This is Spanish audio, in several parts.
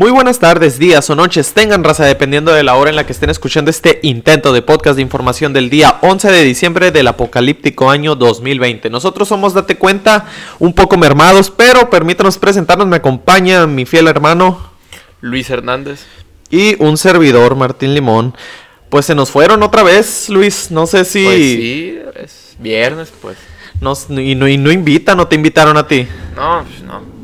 Muy buenas tardes, días o noches tengan raza dependiendo de la hora en la que estén escuchando este intento de podcast de información del día 11 de diciembre del apocalíptico año 2020. Nosotros somos, date cuenta, un poco mermados, pero permítanos presentarnos, me acompaña mi fiel hermano Luis Hernández y un servidor, Martín Limón. Pues se nos fueron otra vez, Luis, no sé si... Pues sí, es viernes pues. Nos, y, no, y no invitan, no te invitaron a ti. No, pues no.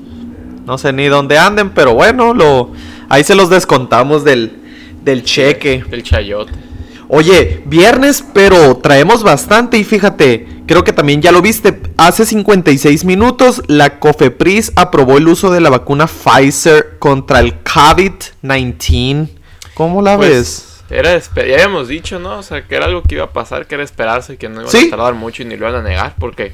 No sé ni dónde anden, pero bueno, lo ahí se los descontamos del, del cheque. Del chayote. Oye, viernes, pero traemos bastante y fíjate, creo que también ya lo viste, hace 56 minutos la COFEPRIS aprobó el uso de la vacuna Pfizer contra el COVID-19. ¿Cómo la Pues, ves? Era ya habíamos dicho, ¿no? O sea, que era algo que iba a pasar, que era esperarse, que no iba Sí. a tardar mucho y ni lo iban a negar, porque,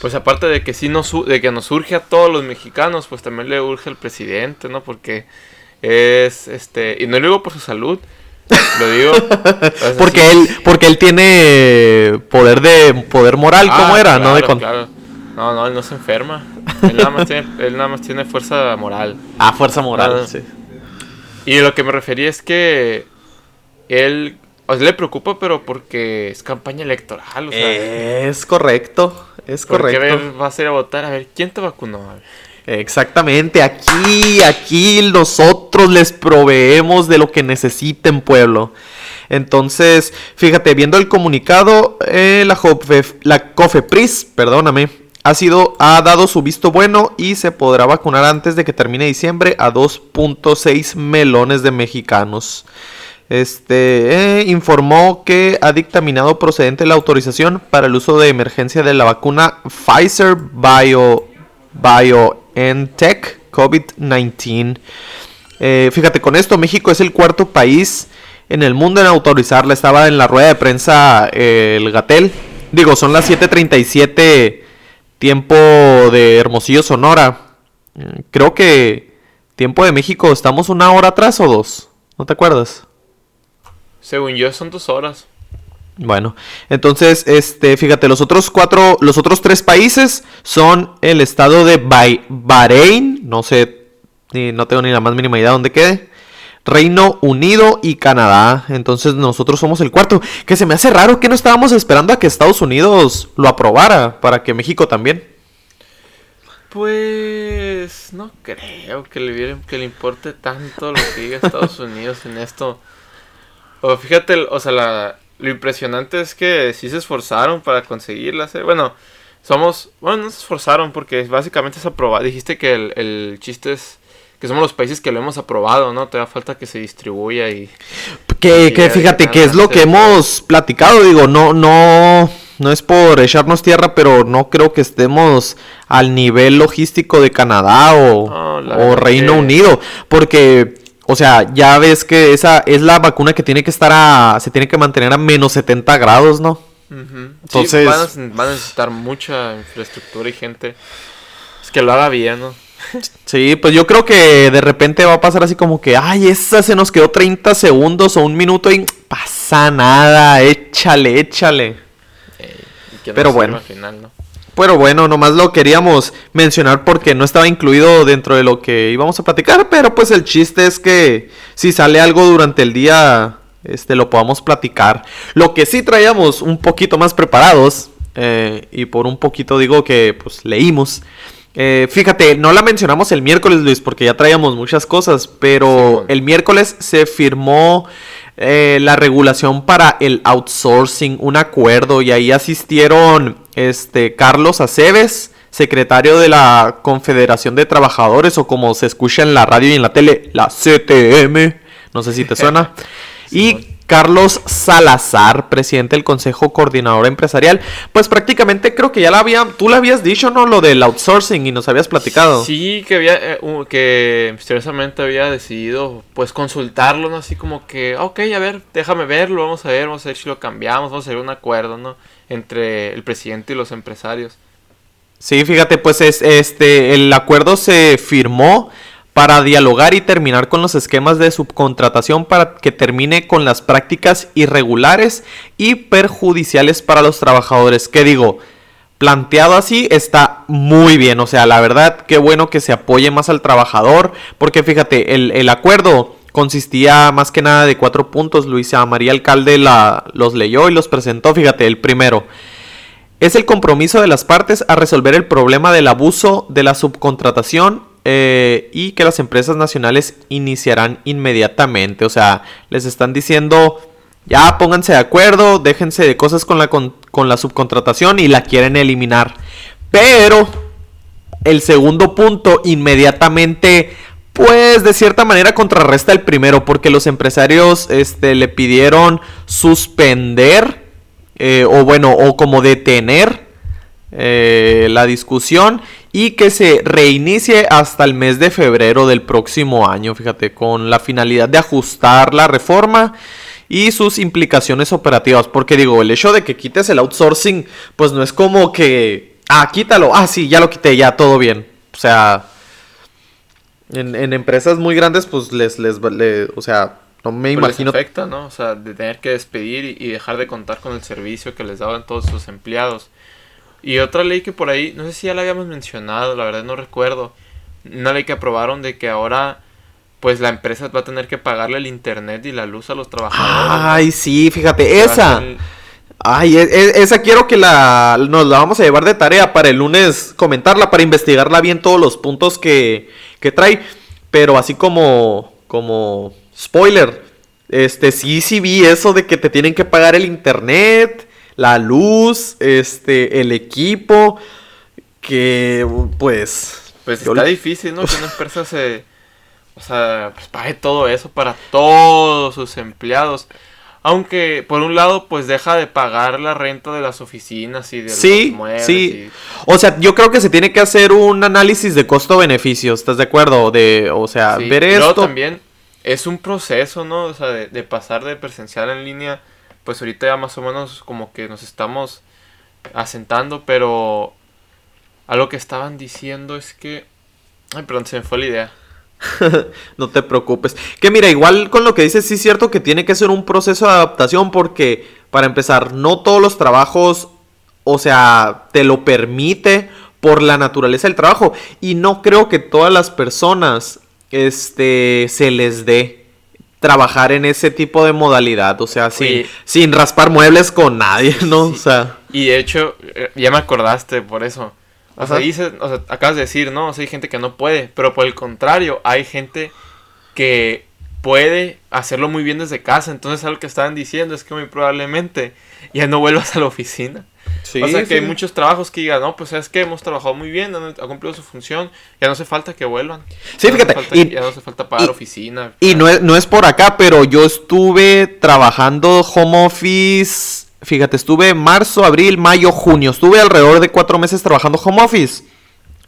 pues aparte de que sí nos, de que nos surge a todos los mexicanos, pues también le urge al presidente, ¿no? Porque es, este, y no lo digo por su salud, lo digo. pues, Porque así- él, porque él tiene poder de poder moral, Ah, ¿cómo era? ¿No? De claro, con- claro. No, no, él no se enferma. Él nada más tiene, él nada más tiene fuerza moral. Ah, fuerza moral, Ah. sí. Y lo que me refería es que él, o sea, le preocupa, pero porque es campaña electoral, o sea, Es correcto, es porque correcto. ver, vas a ir a votar, a ver, ¿quién te vacunó? Exactamente, aquí, aquí nosotros les proveemos de lo que necesiten, pueblo. Entonces, fíjate, viendo el comunicado, eh, la, la COFEPRIS, perdóname, ha sido, ha dado su visto bueno y se podrá vacunar antes de que termine diciembre a 2.6 melones de mexicanos. Este eh, informó que ha dictaminado procedente la autorización para el uso de emergencia de la vacuna Pfizer Bio BioNTech COVID-19. Eh, fíjate, con esto México es el cuarto país en el mundo en autorizarla. Estaba en la rueda de prensa eh, el Gatel. Digo, son las 7:37 tiempo de Hermosillo, Sonora. Eh, Creo que tiempo de México estamos una hora atrás o dos. ¿No te acuerdas? Según yo, son dos horas. Bueno, entonces, este, fíjate, los otros cuatro, los otros tres países son el estado de Bai- Bahrein, no sé, ni, no tengo ni la más mínima idea de dónde quede, Reino Unido y Canadá. Entonces nosotros somos el cuarto. Que se me hace raro que no estábamos esperando a que Estados Unidos lo aprobara para que México también. Pues no creo que le que le importe tanto lo que diga Estados Unidos en esto. O fíjate, o sea, la, lo impresionante es que sí se esforzaron para conseguirlas. eh. Bueno, somos, bueno, no se esforzaron porque básicamente es aprobado. Dijiste que el, el chiste es que somos los países que lo hemos aprobado, ¿no? Te da falta que se distribuya y Que, que fíjate que es lo que hemos platicado, digo, no, no, no es por echarnos tierra, pero no creo que estemos al nivel logístico de Canadá o, No, o Reino que- Unido, porque, o sea, ya ves que esa es la vacuna que tiene que estar a, se tiene que mantener a menos 70 grados, ¿no? Entonces- Sí, van, a, van a necesitar mucha infraestructura y gente pues, que lo haga bien, ¿no? Sí, pues yo creo que de repente va a pasar así como que, ay, esa se nos quedó 30 segundos o un minuto y pasa nada, échale, échale. Y que no Pero bueno. Al final, ¿no? Pero bueno, nomás lo queríamos mencionar porque no estaba incluido dentro de lo que íbamos a platicar, pero pues el chiste es que si sale algo durante el día, este, lo podamos platicar. Lo que sí traíamos un poquito más preparados, eh, y por un poquito digo que pues leímos. Eh, fíjate, no la mencionamos el miércoles, Luis, porque ya traíamos muchas cosas, pero el miércoles se firmó eh, la regulación para el outsourcing, un acuerdo, y ahí asistieron este Carlos Aceves, secretario de la Confederación de Trabajadores, o como se escucha en la radio y en la tele, la CTM, no sé si te suena, y Carlos Salazar, presidente del Consejo Coordinador Empresarial. Pues prácticamente creo que ya la había, tú le habías dicho, ¿no? Lo del outsourcing y nos habías platicado. Sí, que había, eh, que misteriosamente había decidido, pues, consultarlo, ¿no? Así como que, ok, a ver, déjame verlo, vamos a ver, vamos a ver si lo cambiamos, vamos a hacer un acuerdo, ¿no? Entre el presidente y los empresarios. Sí, fíjate, pues es este el acuerdo se firmó para dialogar y terminar con los esquemas de subcontratación para que termine con las prácticas irregulares y perjudiciales para los trabajadores. ¿Qué digo? planteado así está muy bien. O sea, la verdad, qué bueno que se apoye más al trabajador. Porque fíjate, el, acuerdo consistía más que nada de cuatro puntos. Luisa María Alcalde la, los leyó y los presentó. Fíjate, el primero. Es el compromiso de las partes a resolver el problema del abuso de la subcontratación eh, y que las empresas nacionales iniciarán inmediatamente. O sea, les están diciendo ya pónganse de acuerdo, déjense de cosas con la, con, la subcontratación y la quieren eliminar. Pero el segundo punto inmediatamente pues de cierta manera contrarresta el primero porque los empresarios este, le pidieron suspender eh, o bueno o como detener eh, la discusión y que se reinicie hasta el mes de febrero del próximo año fíjate con la finalidad de ajustar la reforma y sus implicaciones operativas. Porque digo, el hecho de que quites el outsourcing, pues no es como que, ah, quítalo, ah, sí, ya lo quité, ya todo bien. O sea, en, empresas muy grandes, pues les, les, o sea, no me pues imagino. Les afecta, ¿no? O sea, de tener que despedir y, dejar de contar con el servicio que les daban todos sus empleados. Y otra ley que por ahí, no sé si ya la habíamos mencionado, la verdad no recuerdo. Una ley que aprobaron de que ahora pues la empresa va a tener que pagarle el internet y la luz a los trabajadores. Ay, sí, fíjate, esa. Ay, e, e, esa quiero que la nos la vamos a llevar de tarea para el lunes comentarla, para investigarla bien todos los puntos que, que trae. Pero así como, como spoiler, este sí, sí vi eso de que te tienen que pagar el internet, la luz, este, el equipo, que pues... Pues está difícil, ¿no? Que una empresa se o sea, pues pague todo eso para todos sus empleados. Aunque por un lado pues deja de pagar la renta de las oficinas y de sí, los muebles. Sí, O sea, yo creo que se tiene que hacer un análisis de costo-beneficio, ¿estás de acuerdo? De, o sea, ver esto. también es un proceso, ¿no? O sea, de, de, pasar de presencial en línea, pues ahorita ya más o menos como que nos estamos asentando, pero algo que estaban diciendo es que... Ay, perdón, se me fue la idea. no te preocupes. Que mira, igual con lo que dices, sí es cierto que tiene que ser un proceso de adaptación porque, para empezar, no todos los trabajos, o sea, te lo permite por la naturaleza del trabajo. Y no creo que todas las personas, este, se les dé trabajar en ese tipo de modalidad. O sea, sin, sin raspar muebles con nadie, ¿no? O sea. Y de hecho, eh, ya me acordaste por eso. O sea, dices, o sea, acabas de decir, ¿no? O sea, hay gente que no puede, pero por el contrario, hay gente que puede hacerlo muy bien desde casa. Entonces, algo que estaban diciendo es que muy probablemente ya no vuelvas a la oficina. o sea, que hay muchos trabajos que digan, no, pues es que hemos trabajado muy bien, ha cumplido su función, ya no hace falta que vuelvan. Sí, fíjate. ya no hace falta pagar oficina. Y no es, no es por acá, pero yo estuve trabajando home office Fíjate, estuve marzo, abril, mayo, junio. Estuve alrededor de cuatro meses trabajando home office.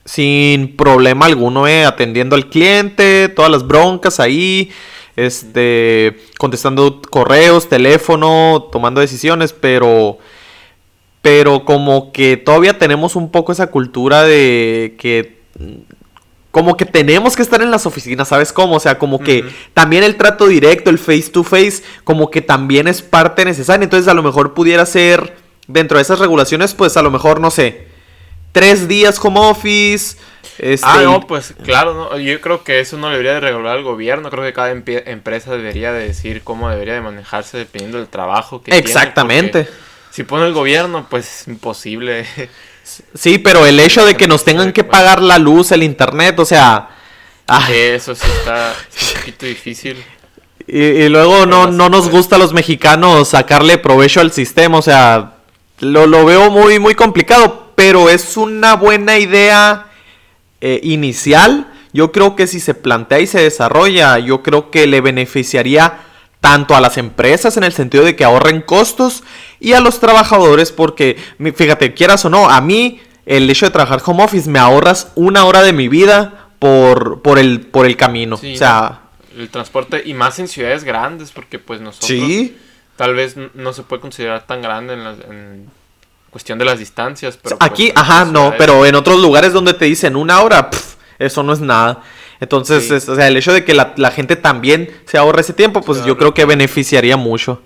Sin problema alguno, eh, atendiendo al cliente, todas las broncas ahí, este, contestando correos, teléfono, tomando decisiones, pero, pero como que todavía tenemos un poco esa cultura de que como que tenemos que estar en las oficinas, ¿sabes cómo? O sea, como que también el trato directo, el face to face, como que también es parte necesaria. Entonces, a lo mejor pudiera ser, dentro de esas regulaciones, pues a lo mejor, no sé, tres días home office. Este, ah, no, pues claro, no, yo creo que eso no debería de regular el gobierno. Creo que cada empresa debería de decir cómo debería de manejarse dependiendo del trabajo que Exactamente. si pone el gobierno, pues es imposible. Sí, pero el hecho de que nos tengan que pagar la luz, el internet, o sea... Ah. Eso sí está, un poquito difícil. Y, luego no, no nos gusta a los mexicanos sacarle provecho al sistema, o sea, lo, lo veo muy, muy complicado, pero es una buena idea eh, inicial. Yo creo que si se plantea y se desarrolla, yo creo que le beneficiaría tanto a las empresas en el sentido de que ahorren costos y a los trabajadores porque, fíjate, quieras o no, a mí el hecho de trabajar home office me ahorras una hora de mi vida por, por, el, por el camino. o sea... El transporte y más en ciudades grandes porque pues nosotros tal vez no se puede considerar tan grande en, cuestión de las distancias. Pero pues, Aquí, ajá, no, pero en otros lugares donde te dicen una hora, eso no es nada. Entonces, o sea, el hecho de que la, gente también se ahorre ese tiempo, pues yo creo que beneficiaría mucho.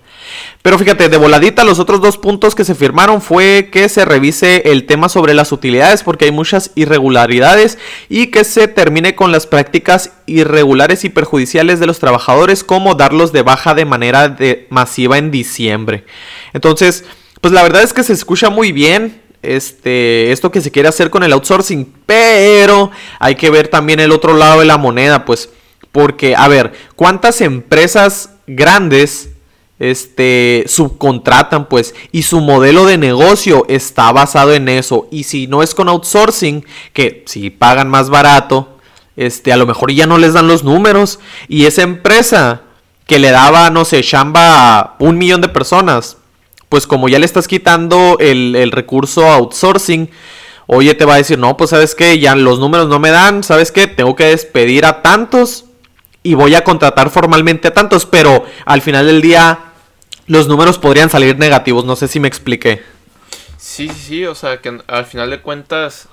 Pero fíjate, de voladita los otros dos puntos que se firmaron fue que se revise el tema sobre las utilidades porque hay muchas irregularidades y que se termine con las prácticas irregulares y perjudiciales de los trabajadores como darlos de baja de manera masiva en diciembre. Entonces, pues la verdad es que se escucha muy bien este, esto que se quiere hacer con el outsourcing, pero hay que ver también el otro lado de la moneda, pues, porque, a ver, ¿cuántas empresas grandes este, subcontratan, pues, y su modelo de negocio está basado en eso. Y si no es con outsourcing, que si pagan más barato, este, a lo mejor ya no les dan los números. Y esa empresa que le daba, no sé, chamba a un millón de personas, pues como ya le estás quitando el, el recurso outsourcing, oye, te va a decir, no, pues sabes que ya los números no me dan, sabes que tengo que despedir a tantos y voy a contratar formalmente a tantos, pero al final del día los números podrían salir negativos, no sé si me expliqué. Sí, sí, sí, o sea que al final de cuentas,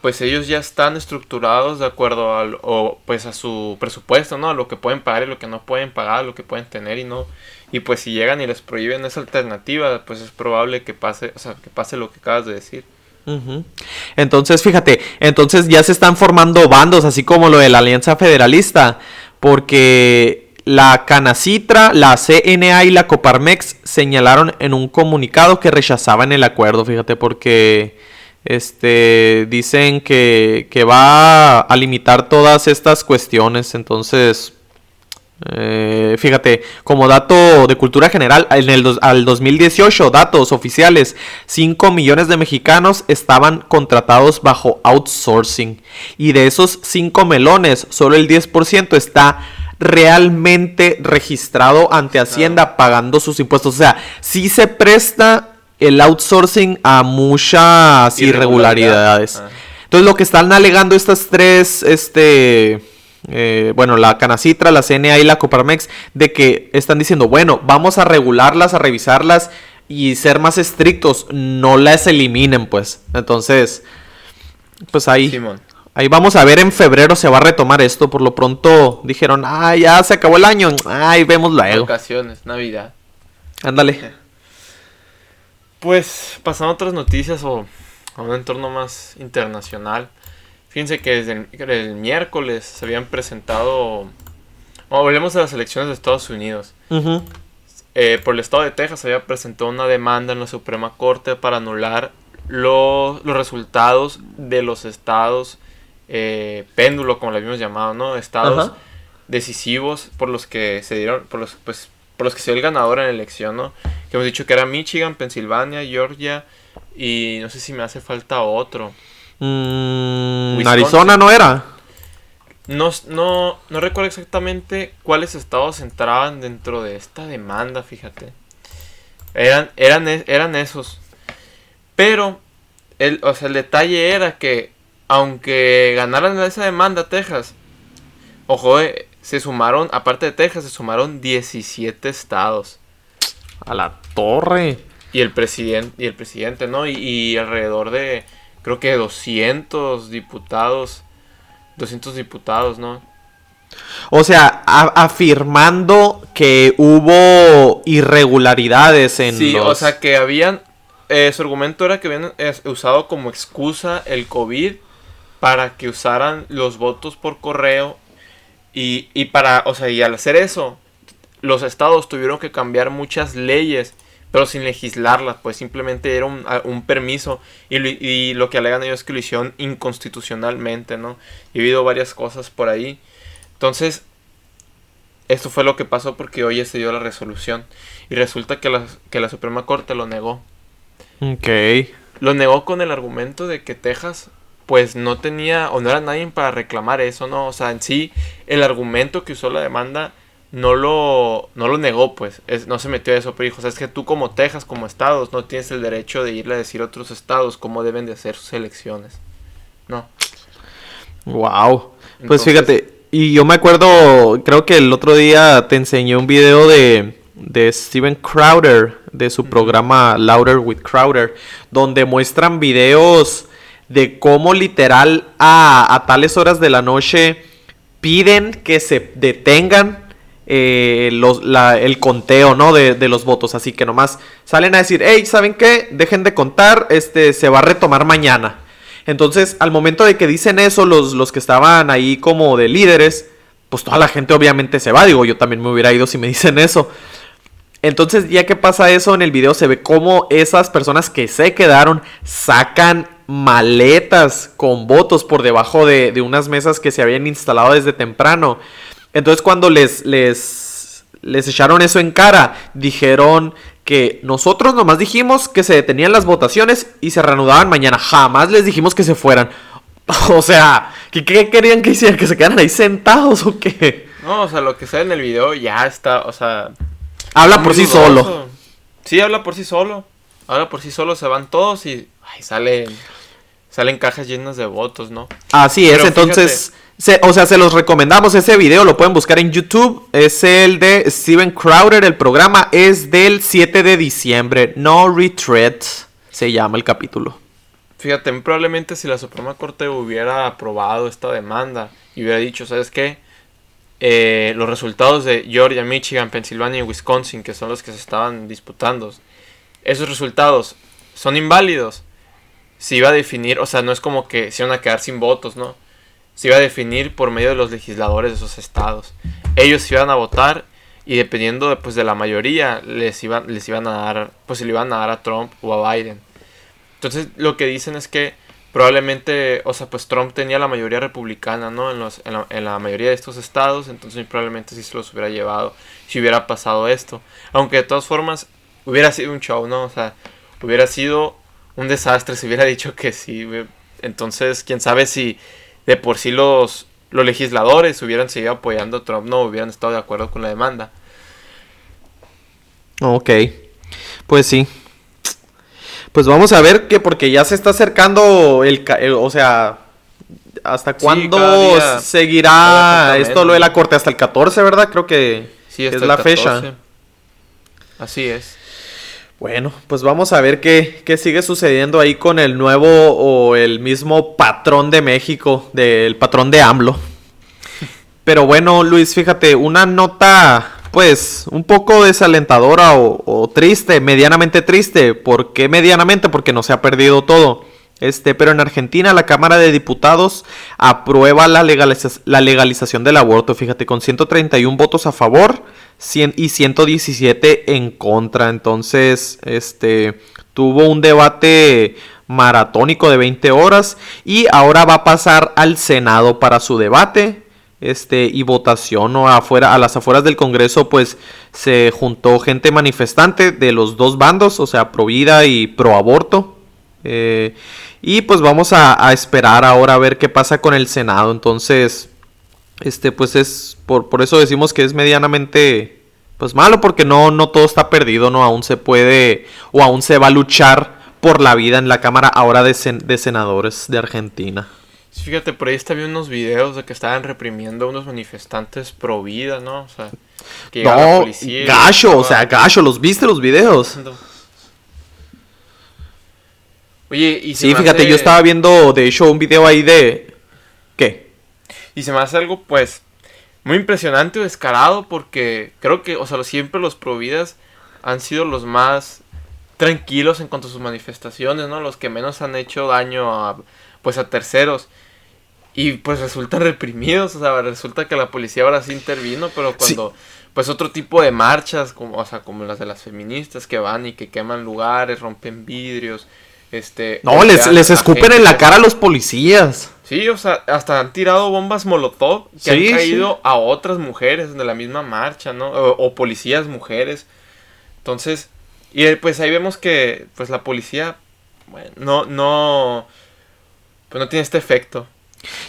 pues ellos ya están estructurados de acuerdo al, o pues a su presupuesto, ¿no? Lo que pueden pagar y lo que no pueden pagar, lo que pueden tener y no. Y pues si llegan y les prohíben esa alternativa, pues es probable que pase, o sea, que pase lo que acabas de decir. Entonces, fíjate, entonces ya se están formando bandos, así como lo de la Alianza Federalista, porque la Canacitra, la CNA y la Coparmex señalaron en un comunicado que rechazaban el acuerdo, fíjate, porque este dicen que, va a limitar todas estas cuestiones. Entonces, eh, fíjate, como dato de cultura general, en el al 2018, datos oficiales, 5 millones de mexicanos estaban contratados bajo outsourcing. Y de esos 5 melones, solo el 10% está realmente registrado ante Hacienda pagando sus impuestos. O sea, sí se presta el outsourcing a muchas irregularidades. Ah. Entonces lo que están alegando estas tres, este, eh, bueno, la Canacitra, la CNA y la Coparmex, de que están diciendo, bueno, vamos a regularlas, a revisarlas y ser más estrictos, no las eliminen, pues. Entonces, pues ahí. Ahí vamos a ver en febrero se va a retomar esto. Por lo pronto dijeron, ah, ya se acabó el año. Ay, vemos luego. Vacaciones, Navidad. Ándale. Pues pasando a otras noticias o a un entorno más internacional. Fíjense que desde el, miércoles se habían presentado. Bueno, volvemos a las elecciones de Estados Unidos. Eh, por el estado de Texas se había presentado una demanda en la Suprema Corte para anular los resultados de los estados eh, péndulo, como lo habíamos llamado, ¿no? Estados decisivos por los que se dieron, por los, pues, por los que se dio el ganador en la elección, ¿no? Que hemos dicho que era Michigan, Pensilvania, Georgia y no sé si me hace falta otro. Mm, Arizona no era. No, no, no recuerdo exactamente cuáles estados entraban dentro de esta demanda, fíjate. Eran, eran, eran esos. Pero, el, o sea, el detalle era que aunque ganaran esa demanda Texas, ojo, eh, se sumaron, aparte de Texas, se sumaron 17 estados. A la torre. Y el presidente, y el presidente, ¿no? Y, alrededor de, creo que 200 diputados, 200 diputados, ¿no? O sea, afirmando que hubo irregularidades en Sí, o sea, que habían... Eh, su argumento era que habían eh, usado como excusa el COVID para que usaran los votos por correo y, y para, o sea, y al hacer eso, los estados tuvieron que cambiar muchas leyes, pero sin legislarlas, pues simplemente era un, permiso y, y, lo que alegan ellos es que lo hicieron inconstitucionalmente, ¿no? Y ha habido varias cosas por ahí. Entonces, esto fue lo que pasó porque hoy se dio la resolución y resulta que la, que la Suprema Corte lo negó. Ok. Lo negó con el argumento de que Texas pues no tenía o no era nadie para reclamar eso, ¿no? O sea, en sí, el argumento que usó la demanda no lo, no lo negó, pues, no se metió a eso, pero dijo, es que tú como Texas, como estados, no tienes el derecho de irle a decir a otros estados cómo deben de hacer sus elecciones, ¿no? Wow, pues fíjate, y yo me acuerdo, creo que el otro día te enseñé un video de, de Steven Crowder, de su programa Louder with Crowder, donde muestran videos de cómo literal a, tales horas de la noche piden que se detengan eh, el conteo, ¿no? De, de los votos. Así que nomás salen a decir, hey, ¿saben qué? Dejen de contar, este, se va a retomar mañana. Entonces, al momento de que dicen eso, los, los que estaban ahí como de líderes, pues toda la gente obviamente se va. Digo, yo también me hubiera ido si me dicen eso. Entonces, ya que pasa eso en el video, se ve cómo esas personas que se quedaron sacan maletas con votos por debajo de, de unas mesas que se habían instalado desde temprano. Entonces, cuando les, les, les echaron eso en cara, dijeron que nosotros nomás dijimos que se detenían las votaciones y se reanudaban mañana. Jamás les dijimos que se fueran. O sea, ¿qué, qué querían que hicieran? ¿Que se quedaran ahí sentados o qué? No, o sea, lo que sale en el video ya está, o sea... Habla por sí dudoso. solo. Sí, habla por sí solo. Habla por sí solo, se van todos y ay, salen, salen cajas llenas de votos, ¿no? Así es, entonces, se- o sea, se los recomendamos ese video, lo pueden buscar en YouTube, es el de Steven Crowder, el programa es del 7 de diciembre, No Retreat se llama el capítulo. Fíjate, probablemente si la Suprema Corte hubiera aprobado esta demanda y hubiera dicho, ¿sabes qué? Eh, los resultados de Georgia, Michigan, Pensilvania y Wisconsin, que son los que se estaban disputando, esos resultados son inválidos. Se iba a definir, o sea, no es como que se iban a quedar sin votos, ¿no? Se iba a definir por medio de los legisladores de esos estados. Ellos iban a votar y dependiendo de, pues, de la mayoría les iban, les iban a dar, pues se le iban a dar a Trump o a Biden. Entonces lo que dicen es que probablemente, o sea, pues Trump tenía la mayoría republicana, ¿no? En, los, en, la, en la mayoría de estos estados, entonces probablemente sí se los hubiera llevado si hubiera pasado esto. Aunque de todas formas hubiera sido un show, ¿no? O sea, hubiera sido un desastre si hubiera dicho que sí. Entonces, quién sabe si de por sí los, los legisladores hubieran seguido apoyando a Trump, no hubieran estado de acuerdo con la demanda. Ok, pues sí. Pues vamos a ver que porque ya se está acercando el, o sea, ¿hasta cuándo seguirá esto lo de la corte? Hasta el 14, ¿verdad? Creo que Sí, es la 14. fecha. Así es. Bueno, pues vamos a ver qué, qué sigue sucediendo ahí con el nuevo o el mismo patrón de México, del patrón de AMLO. Pero bueno, Luis, fíjate, una nota pues un poco desalentadora o, o triste, medianamente triste. ¿Por qué medianamente? Porque no se ha perdido todo. Este, pero en Argentina la Cámara de Diputados aprueba la, legaliza- la legalización del aborto, fíjate, con 131 votos a favor 100 y 117 en contra. Entonces, este, tuvo un debate maratónico de 20 horas y ahora va a pasar al Senado para su debate este y votación o afuera a las afueras del Congreso pues se juntó gente manifestante de los dos bandos o sea pro vida y pro aborto eh, y pues vamos a, a esperar ahora a ver qué pasa con el Senado entonces este pues es por, por eso decimos que es medianamente pues malo porque no no todo está perdido no aún se puede o aún se va a luchar por la vida en la Cámara ahora de, sen- de senadores de Argentina Fíjate, por ahí estaba viendo unos videos de que estaban reprimiendo a unos manifestantes pro vida, ¿no? O sea, que la No, policía y gacho, o sea, gacho, ¿los viste los videos? Oye, y se Sí, me fíjate, hace- yo estaba viendo, de hecho, un video ahí de... ¿Qué? Y se me hace algo, pues, muy impresionante o descarado porque creo que, o sea, siempre los providas han sido los más tranquilos en cuanto a sus manifestaciones, ¿no? Los que menos han hecho daño a, pues, a terceros. Y pues resultan reprimidos, o sea, resulta que la policía ahora sí intervino, pero cuando, pues otro tipo de marchas, como, o sea, como las de las feministas que van y que queman lugares, rompen vidrios, este... No, les, les escupen gente en la cara a los policías. Sí, o sea, hasta han tirado bombas molotov que Sí, han sí. caído a otras mujeres de la misma marcha, ¿no? O, o policías mujeres. Entonces, y eh, pues ahí vemos que pues la policía, bueno, no, no, pues no tiene este efecto.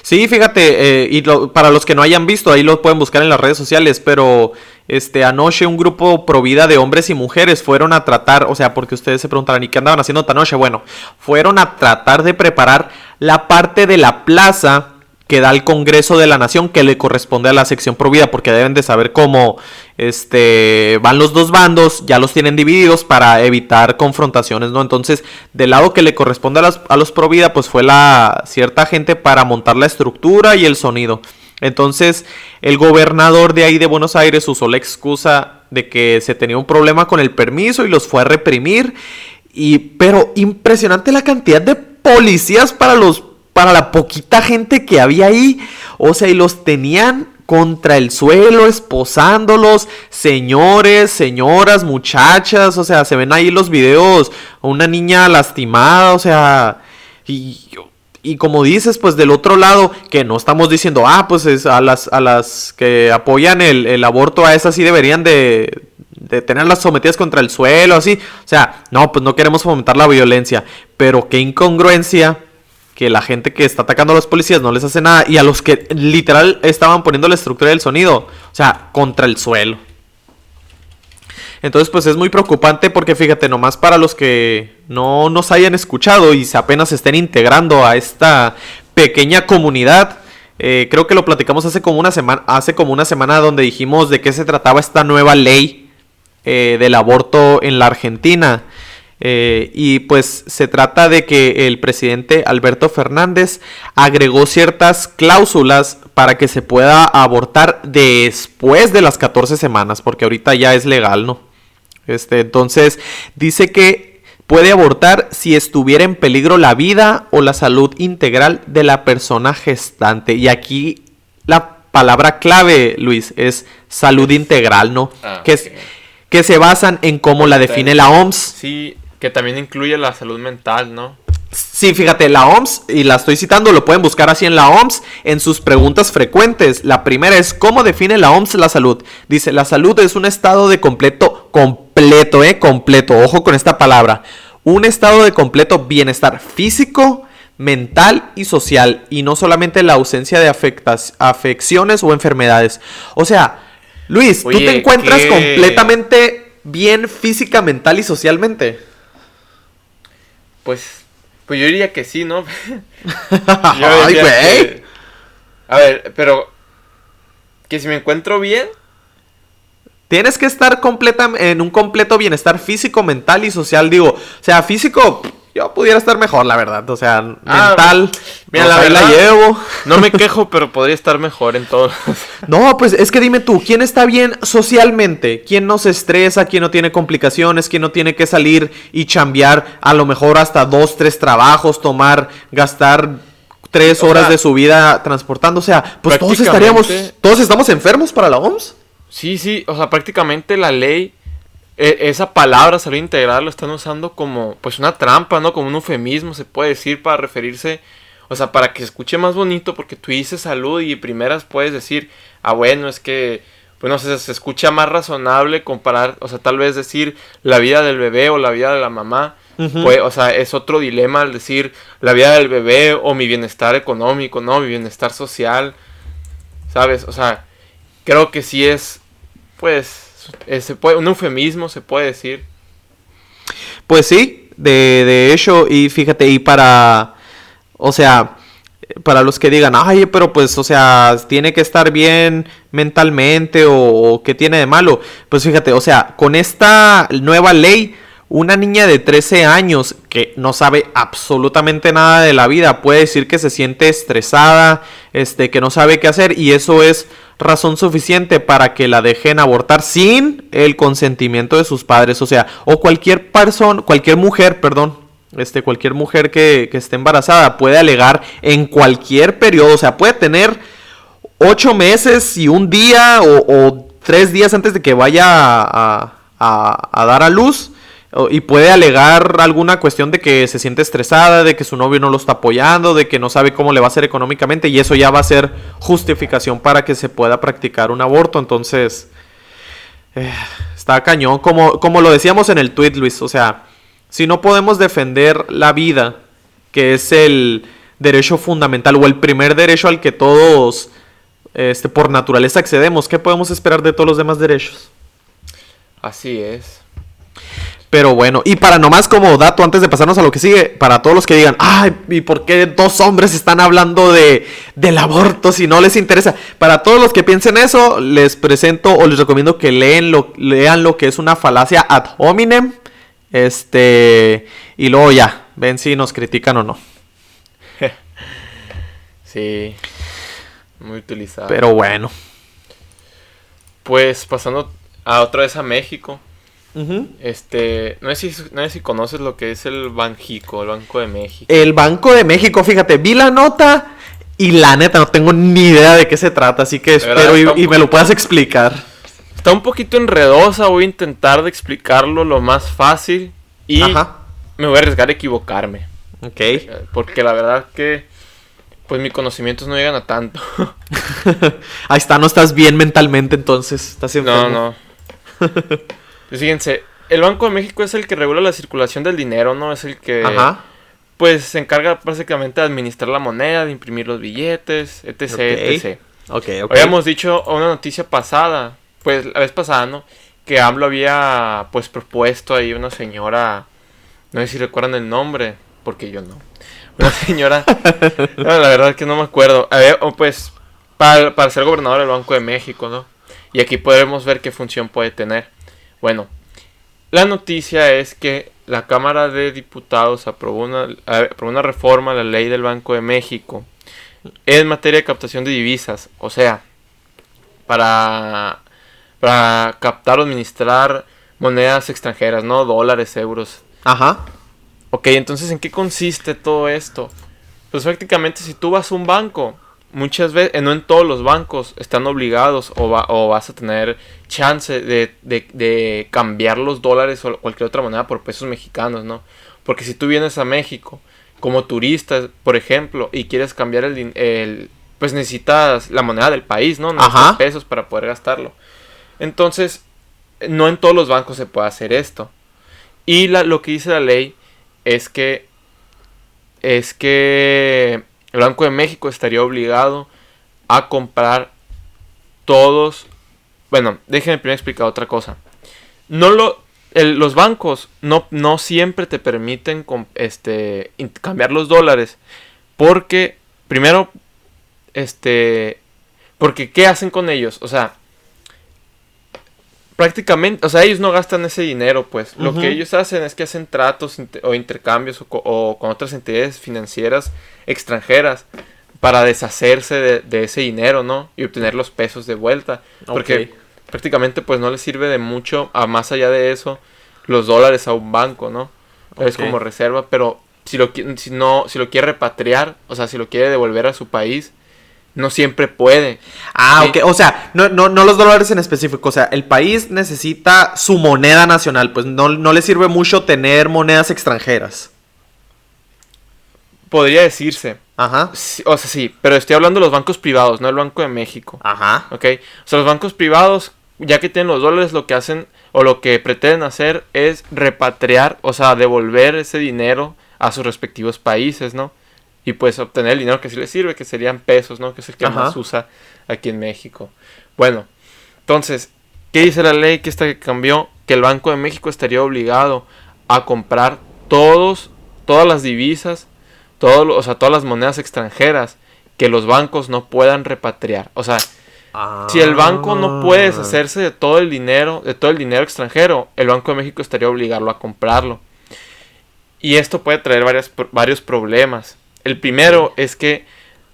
Sí, fíjate, eh, y lo- para los que no hayan visto, ahí lo pueden buscar en las redes sociales, pero este anoche un grupo pro vida de hombres y mujeres fueron a tratar, o sea, porque ustedes se preguntarán, ¿y qué andaban haciendo esta noche? Bueno, fueron a tratar de preparar la parte de la plaza que da al Congreso de la Nación que le corresponde a la sección pro vida, porque deben de saber cómo este van los dos bandos, ya los tienen divididos para evitar confrontaciones, ¿no? Entonces, del lado que le corresponde a, las- a los pro vida, pues fue la cierta gente para montar la estructura y el sonido. Entonces, el gobernador de ahí de Buenos Aires usó la excusa de que se tenía un problema con el permiso y los fue a reprimir. Y, pero impresionante la cantidad de policías para los para la poquita gente que había ahí. O sea, y los tenían contra el suelo, esposándolos, señores, señoras, muchachas, o sea, se ven ahí los videos, una niña lastimada, o sea, y, y como dices, pues del otro lado, que no estamos diciendo, ah, pues es a las, a las que apoyan el, aborto, a esas sí deberían de, de tenerlas sometidas contra el suelo, así, o sea, no, pues no queremos fomentar la violencia, pero qué incongruencia que la gente que está atacando a los policías no les hace nada y a los que literal estaban poniendo la estructura del sonido, o sea, contra el suelo. Entonces, pues es muy preocupante porque fíjate, nomás para los que no nos hayan escuchado y apenas estén integrando a esta pequeña comunidad, eh, creo que lo platicamos hace como una semana, hace como una semana donde dijimos de qué se trataba esta nueva ley eh, del aborto en la Argentina. Eh, y pues se trata de que el presidente Alberto Fernández agregó ciertas cláusulas para que se pueda abortar después de las 14 semanas, porque ahorita ya es legal, ¿no? Este, entonces dice que puede abortar si estuviera en peligro la vida o la salud integral de la persona gestante. Y aquí la palabra clave, Luis, es salud integral, ¿no? Ah, que, es, que se basan en cómo la define la OMS. Sí, que también incluye la salud mental, ¿no? Sí, fíjate, la OMS, y la estoy citando, lo pueden buscar así en la OMS, en sus preguntas frecuentes. La primera es, ¿cómo define la OMS la salud? Dice, la salud es un estado de completo, completo, eh, completo, ojo con esta palabra. Un estado de completo bienestar físico, mental y social, y no solamente la ausencia de afectas, afecciones o enfermedades. O sea, Luis, tú te encuentras completamente bien física, mental y socialmente. Pues, pues yo diría que sí, ¿no? Ay, güey. A ver, pero que si me encuentro bien. Tienes que estar completa, en un completo bienestar físico, mental y social. Digo, o sea, físico, yo pudiera estar mejor, la verdad. O sea, ah, mental. Mira, la, la llevo. No me quejo, pero podría estar mejor en todo. no, pues es que dime tú, ¿quién está bien socialmente? ¿Quién no se estresa? ¿Quién no tiene complicaciones? ¿Quién no tiene que salir y chambear a lo mejor hasta dos, tres trabajos, tomar, gastar tres horas de su vida transportando? O sea, pues todos estaríamos, todos estamos enfermos para la OMS. Sí, sí, o sea, prácticamente la ley e, esa palabra salud integral lo están usando como pues una trampa, ¿no? Como un eufemismo se puede decir para referirse, o sea, para que se escuche más bonito porque tú dices salud y primeras puedes decir, ah bueno, es que pues no sé, se escucha más razonable comparar, o sea, tal vez decir la vida del bebé o la vida de la mamá, pues, o sea, es otro dilema al decir la vida del bebé o mi bienestar económico, ¿no? Mi bienestar social, ¿sabes? O sea, creo que sí es, pues, eh, puede, un eufemismo se puede decir. Pues sí, de, de hecho, y fíjate, y para, o sea, para los que digan, ay, pero pues, o sea, tiene que estar bien mentalmente o, o qué tiene de malo, pues fíjate, o sea, con esta nueva ley, una niña de 13 años que no sabe absolutamente nada de la vida puede decir que se siente estresada, este, que no sabe qué hacer y eso es razón suficiente para que la dejen abortar sin el consentimiento de sus padres, o sea, o cualquier persona, cualquier mujer, perdón, este, cualquier mujer que, esté embarazada puede alegar en cualquier periodo, o sea, puede tener ocho meses y un día o, tres días antes de que vaya a, a dar a luz, y puede alegar alguna cuestión de que se siente estresada, de que su novio no lo está apoyando, de que no sabe cómo le va a hacer económicamente y eso ya va a ser justificación para que se pueda practicar un aborto. Entonces, eh, está cañón. Como, como lo decíamos en el tweet, Luis, o sea, si no podemos defender la vida, que es el derecho fundamental o el primer derecho al que todos este, por naturaleza accedemos, ¿qué podemos esperar de todos los demás derechos? Así es. Pero bueno, y para nomás como dato, antes de pasarnos a lo que sigue, para todos los que digan, ay, ¿y por qué dos hombres están hablando de, del aborto si no les interesa? Para todos los que piensen eso, les presento o les recomiendo que leen lo, lean lo que es una falacia ad hominem. Este, y luego ya, ven si nos critican o no. sí. Muy utilizada. Pero bueno. Pues pasando a otra vez a México. Este, no sé, si, no sé si conoces lo que es el Banjico, el Banco de México. El Banco de México, fíjate, vi la nota y la neta no tengo ni idea de qué se trata, así que espero y, me lo puedas explicar. Está un poquito enredosa, voy a intentar de explicarlo lo más fácil y me voy a arriesgar a equivocarme. Ok. Eh, porque la verdad que pues mis conocimientos no llegan a tanto. Ahí está, no estás bien mentalmente entonces. Estás No, no. Pues fíjense, el Banco de México es el que regula la circulación del dinero, ¿no? Es el que pues se encarga básicamente de administrar la moneda, de imprimir los billetes, etc, etc. Okay, Habíamos dicho una noticia pasada, pues la vez pasada, ¿no? Que AMLO había pues propuesto ahí una señora, no sé si recuerdan el nombre, porque yo no. Una señora, la verdad es que no me acuerdo. A ver, pues para, para ser gobernador del Banco de México, ¿no? Y aquí podemos ver qué función puede tener. Bueno, la noticia es que la Cámara de Diputados aprobó una, una reforma a la ley del Banco de México en materia de captación de divisas. O sea, para, para captar o administrar monedas extranjeras, ¿no? Dólares, euros. Ajá. Ok, entonces, ¿en qué consiste todo esto? Pues prácticamente si tú vas a un banco muchas veces, eh, no en todos los bancos están obligados o, o vas a tener chance de, cambiar los dólares o cualquier otra moneda por pesos mexicanos, ¿no? Porque si tú vienes a México como turista, por ejemplo, y quieres cambiar el, el pues necesitas la moneda del país, ¿no? Necesitas pesos para poder gastarlo. Entonces, no en todos los bancos se puede hacer esto. Y la, lo que dice la ley es que es que el Banco de México estaría obligado a comprar todos. Bueno, déjenme primero explicar otra cosa. No lo, los bancos no, no siempre te permiten este, cambiar los dólares. Porque, primero, este, porque ¿qué hacen con ellos? O sea, prácticamente, o sea, ellos no gastan ese dinero, pues. Lo que ellos hacen es que hacen tratos o intercambios o, con otras entidades financieras extranjeras para deshacerse de, ese dinero, ¿no? Y obtener los pesos de vuelta. Porque prácticamente, pues, no les sirve de mucho, a más allá de eso, los dólares a un banco, ¿no? Es como reserva, pero si lo, si, no, si lo quiere repatriar, o sea, si lo quiere devolver a su país, no siempre puede. Ah, ok. O sea, no, no, no los dólares en específico. O sea, el país necesita su moneda nacional. Pues no, le sirve mucho tener monedas extranjeras. Podría decirse. Ajá. o sea, sí, pero estoy hablando de los bancos privados, no el Banco de México. Ajá. Ok. O sea, los bancos privados, ya que tienen los dólares, lo que hacen o lo que pretenden hacer es repatriar, o sea, devolver ese dinero a sus respectivos países, ¿no? Y pues obtener el dinero que sí le sirve, que serían pesos, ¿no? Que es el que más usa aquí en México. Bueno, entonces, ¿qué dice la ley que esta que cambió? Que el Banco de México estaría obligado a comprar todos, todas las divisas, todos, o sea, todas las monedas extranjeras que los bancos no puedan repatriar. O sea, si el banco no puede ah. deshacerse de todo el dinero, de todo el dinero extranjero, el Banco de México estaría obligado a comprarlo. Y esto puede traer varios problemas. El primero es que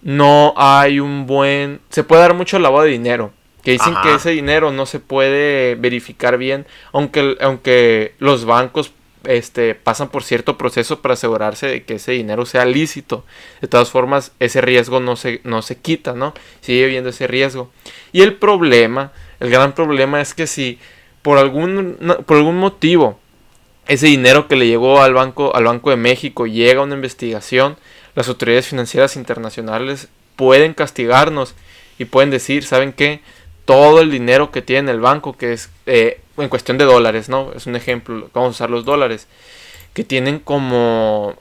no hay un buen... Se puede dar mucho lavado de dinero. Que dicen que ese dinero no se puede verificar bien, aunque, aunque los bancos este, pasan por cierto proceso para asegurarse de que ese dinero sea lícito. De todas formas, ese riesgo no se, no se quita, ¿no? Sigue habiendo ese riesgo. Y el problema, el gran problema es que si por algún, por algún motivo ese dinero que le llegó al banco, al Banco de México llega a una investigación, las autoridades financieras internacionales pueden castigarnos y pueden decir, ¿saben qué? Todo el dinero que tiene el banco, que es eh, en cuestión de dólares, ¿no? Es un ejemplo, vamos a usar los dólares, que tienen como,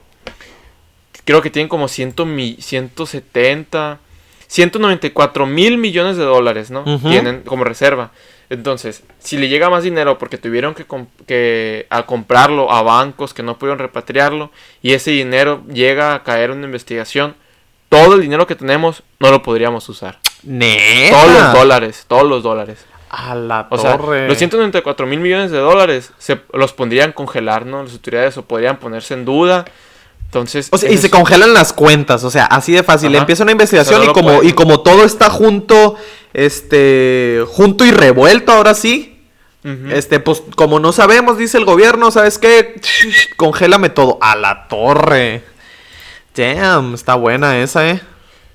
creo que tienen como 100 mi, 170, 194 mil millones de dólares, ¿no? Tienen como reserva. Entonces, si le llega más dinero porque tuvieron que, que a comprarlo a bancos que no pudieron repatriarlo y ese dinero llega a caer en una investigación, todo el dinero que tenemos no lo podríamos usar. Todos los dólares, todos los dólares. A la o Sea, los 194 mil millones de dólares se los pondrían congelar, ¿no? Las autoridades o podrían ponerse en duda. Entonces. O sea, y se congelan las cuentas, o sea, así de fácil. Ajá. Empieza una investigación y como, y como todo está junto, este, junto y revuelto ahora sí, este, pues como no sabemos, dice el gobierno, ¿sabes qué? Congélame todo. A la torre. Damn, está buena esa, eh.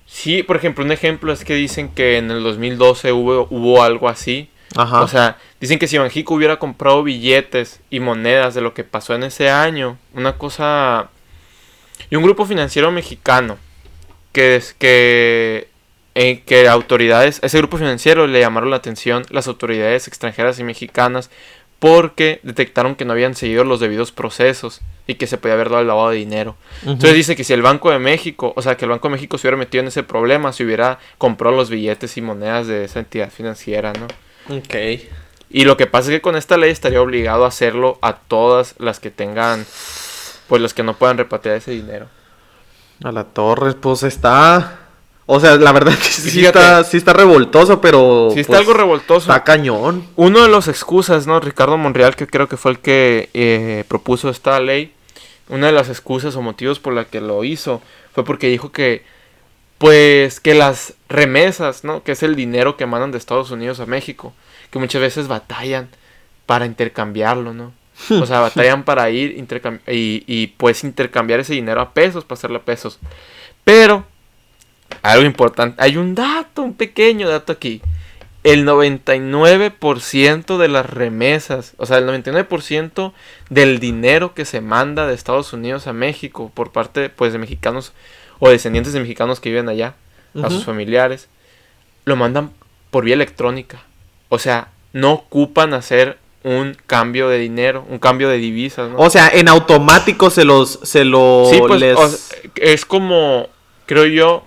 Sí, por ejemplo, un ejemplo es que dicen que en el 2012 hubo, hubo algo así. Ajá. O sea, dicen que si Banjico hubiera comprado billetes y monedas de lo que pasó en ese año, una cosa... Y un grupo financiero mexicano, que es que... eh, que autoridades, ese grupo financiero le llamaron la atención las autoridades extranjeras y mexicanas porque detectaron que no habían seguido los debidos procesos y que se podía haber dado el lavado de dinero. Entonces dice que si el Banco de México, o sea, que el Banco de México se hubiera metido en ese problema, si hubiera comprado los billetes y monedas de esa entidad financiera, ¿no? Ok. Y lo que pasa es que con esta ley estaría obligado a hacerlo a todas las que tengan, pues los que no puedan repatriar ese dinero. A la torre, pues está. O sea, la verdad que sí, Fíjate. está, sí está revoltoso, pero. Si está pues, algo revoltoso. Está cañón. Uno de los excusas, ¿no? Ricardo Monreal, que creo que fue el que eh, propuso esta ley, una de las excusas o motivos por la que lo hizo fue porque dijo que, pues, que las remesas, ¿no? Que es el dinero que mandan de Estados Unidos a México, que muchas veces batallan para intercambiarlo, ¿no? O sea, batallan para ir y, y pues intercambiar ese dinero a pesos, pasarle a pesos. Pero, algo importante, hay un dato, un pequeño dato aquí. El 99% de las remesas, o sea, el 99% del dinero que se manda de Estados Unidos a México por parte pues de mexicanos o descendientes de mexicanos que viven allá, a sus familiares, lo mandan por vía electrónica. O sea, no ocupan hacer un cambio de dinero, un cambio de divisas, ¿no? O sea, en automático se los. Se lo Sí, pues les- o sea, es como, creo yo,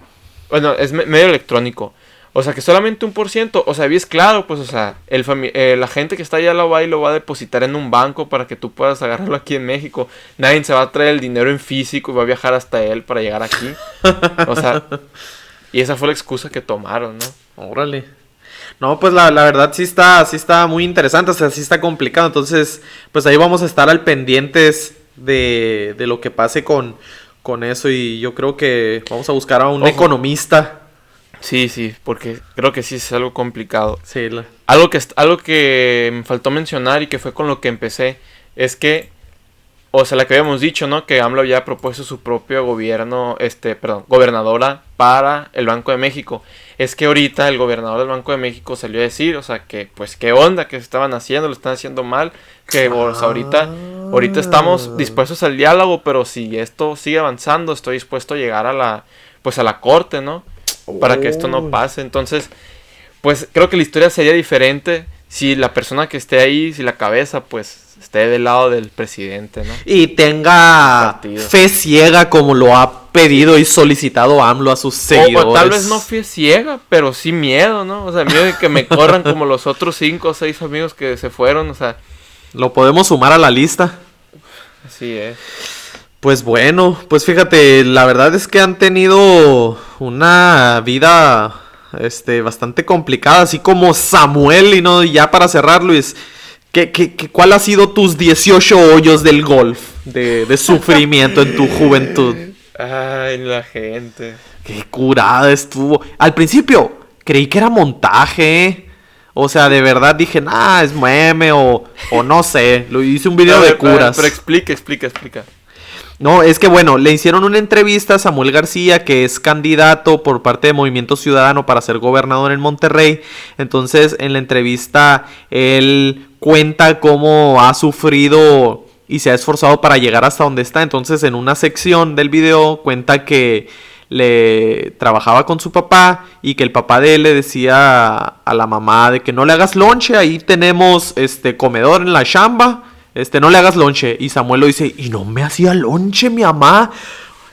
bueno, es me- medio electrónico. O sea, que solamente un por ciento, o sea, es claro, pues, o sea, el eh, la gente que está allá lo va y lo va a depositar en un banco para que tú puedas agarrarlo aquí en México. Nadie se va a traer el dinero en físico y va a viajar hasta él para llegar aquí. O sea, y esa fue la excusa que tomaron, ¿no? Órale. No, pues la, la verdad sí está, sí está muy interesante, o sea, sí está complicado. Entonces, pues ahí vamos a estar al pendientes de, de lo que pase con, con eso. Y yo creo que vamos a buscar a un Ojo. economista. Sí, sí, porque creo que sí es algo complicado. Sí, la- Algo que, algo que me faltó mencionar y que fue con lo que empecé es que, o sea, la que habíamos dicho, ¿no? Que AMLO había propuesto su propio gobierno, este, perdón, gobernadora para el Banco de México. Es que ahorita el gobernador del Banco de México salió a decir, o sea, que pues qué onda, que se estaban haciendo, lo están haciendo mal, que o sea, ahorita, ahorita estamos dispuestos al diálogo, pero si esto sigue avanzando, estoy dispuesto a llegar a la, pues a la corte, ¿no? Para que esto no Uy. pase. Entonces, pues creo que la historia sería diferente si la persona que esté ahí, si la cabeza, pues esté del lado del presidente, ¿no? Y tenga fe ciega como lo ha pedido y solicitado AMLO a sus seguidores. o tal vez no fui ciega, pero sí miedo, ¿no? O sea, miedo de que me corran como los otros cinco o seis amigos que se fueron, o sea, Lo podemos sumar a la lista. así es. Pues bueno, pues fíjate, la verdad es que han tenido una vida este bastante complicada, así como Samuel y no ya para cerrar Luis, ¿qué, qué, qué- cuál ha sido tus 18 hoyos del golf de, de sufrimiento en tu juventud? Ay, la gente. Qué curada estuvo. Al principio creí que era montaje. ¿eh? O sea, de verdad dije, nah, es meme o, o no sé. Lo hice un video de ver, pero- curas. Pero explica, explica, explica. No, es que bueno, le hicieron una entrevista a Samuel García, que es candidato por parte de Movimiento Ciudadano para ser gobernador en Monterrey. Entonces, en la entrevista, él cuenta cómo ha sufrido y se ha esforzado para llegar hasta donde está. Entonces, en una sección del video, cuenta que le trabajaba con su papá y que el papá de él le decía a la mamá de que no le hagas lonche, ahí tenemos este comedor en la chamba, este no le hagas lonche y Samuel lo dice, "Y no me hacía lonche mi mamá."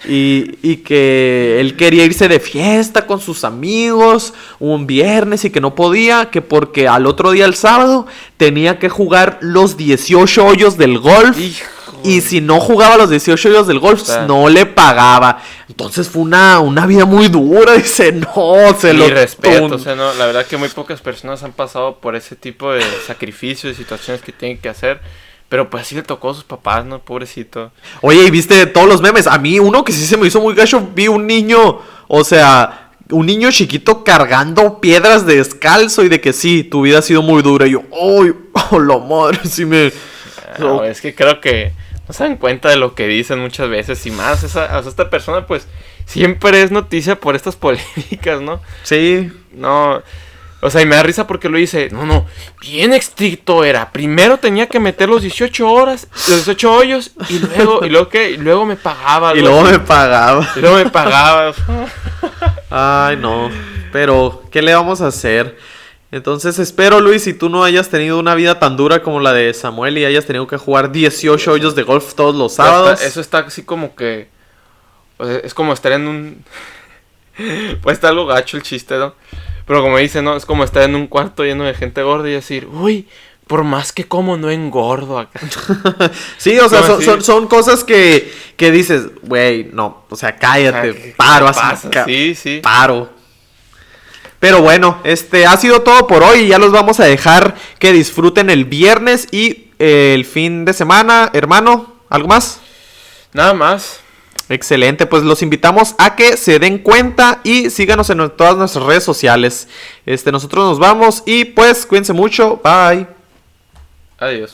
Y, y que él quería irse de fiesta con sus amigos un viernes y que no podía, que porque al otro día, el sábado, tenía que jugar los 18 hoyos del golf. Hijo. Y si no jugaba los 18 hoyos del golf, sea. no le pagaba. Entonces fue una, una vida muy dura. Dice, no, se lo respeto, o sea, no, la verdad que muy pocas personas han pasado por ese tipo de sacrificios y situaciones que tienen que hacer. Pero pues así le tocó a sus papás, ¿no? Pobrecito. Oye, ¿y viste todos los memes? A mí uno que sí se me hizo muy gacho, vi un niño, o sea, un niño chiquito cargando piedras descalzo y de que sí, tu vida ha sido muy dura. Y yo, ¡ay! ¡Oh, la madre! Sí me... No, es que creo que no se dan cuenta de lo que dicen muchas veces y más. Esa, o sea, esta persona, pues, siempre es noticia por estas polémicas, ¿no? Sí. No. O sea, y me da risa porque lo dice, no, no, bien estricto era. Primero tenía que meter los 18 horas, los 18 hoyos, y luego, y luego qué, y luego me pagaba. Y luego así. me pagaba. Y luego me pagaba. Ay, no. Pero, ¿qué le vamos a hacer? Entonces espero, Luis, si tú no hayas tenido una vida tan dura como la de Samuel y hayas tenido que jugar 18 hoyos de golf todos los sábados. está- eso está así como que. O sea, es como estar en un. pues está algo gacho el chiste, ¿no? Pero como dice, ¿no? Es como estar en un cuarto lleno de gente gorda y decir, uy, por más que como no engordo acá. Sí, o sea, son, son, son cosas que, que dices, güey, no, o sea, cállate, O sea, ¿qué- paro, así, pasa? Sí, sí. paro. Pero bueno, este ha sido todo por hoy. Ya los vamos a dejar que disfruten el viernes y eh, el fin de semana, hermano. ¿Algo más? Nada más. Excelente, pues los invitamos a que se den cuenta y síganos en todas nuestras redes sociales. Este, nosotros nos vamos y pues cuídense mucho. Bye. Adiós.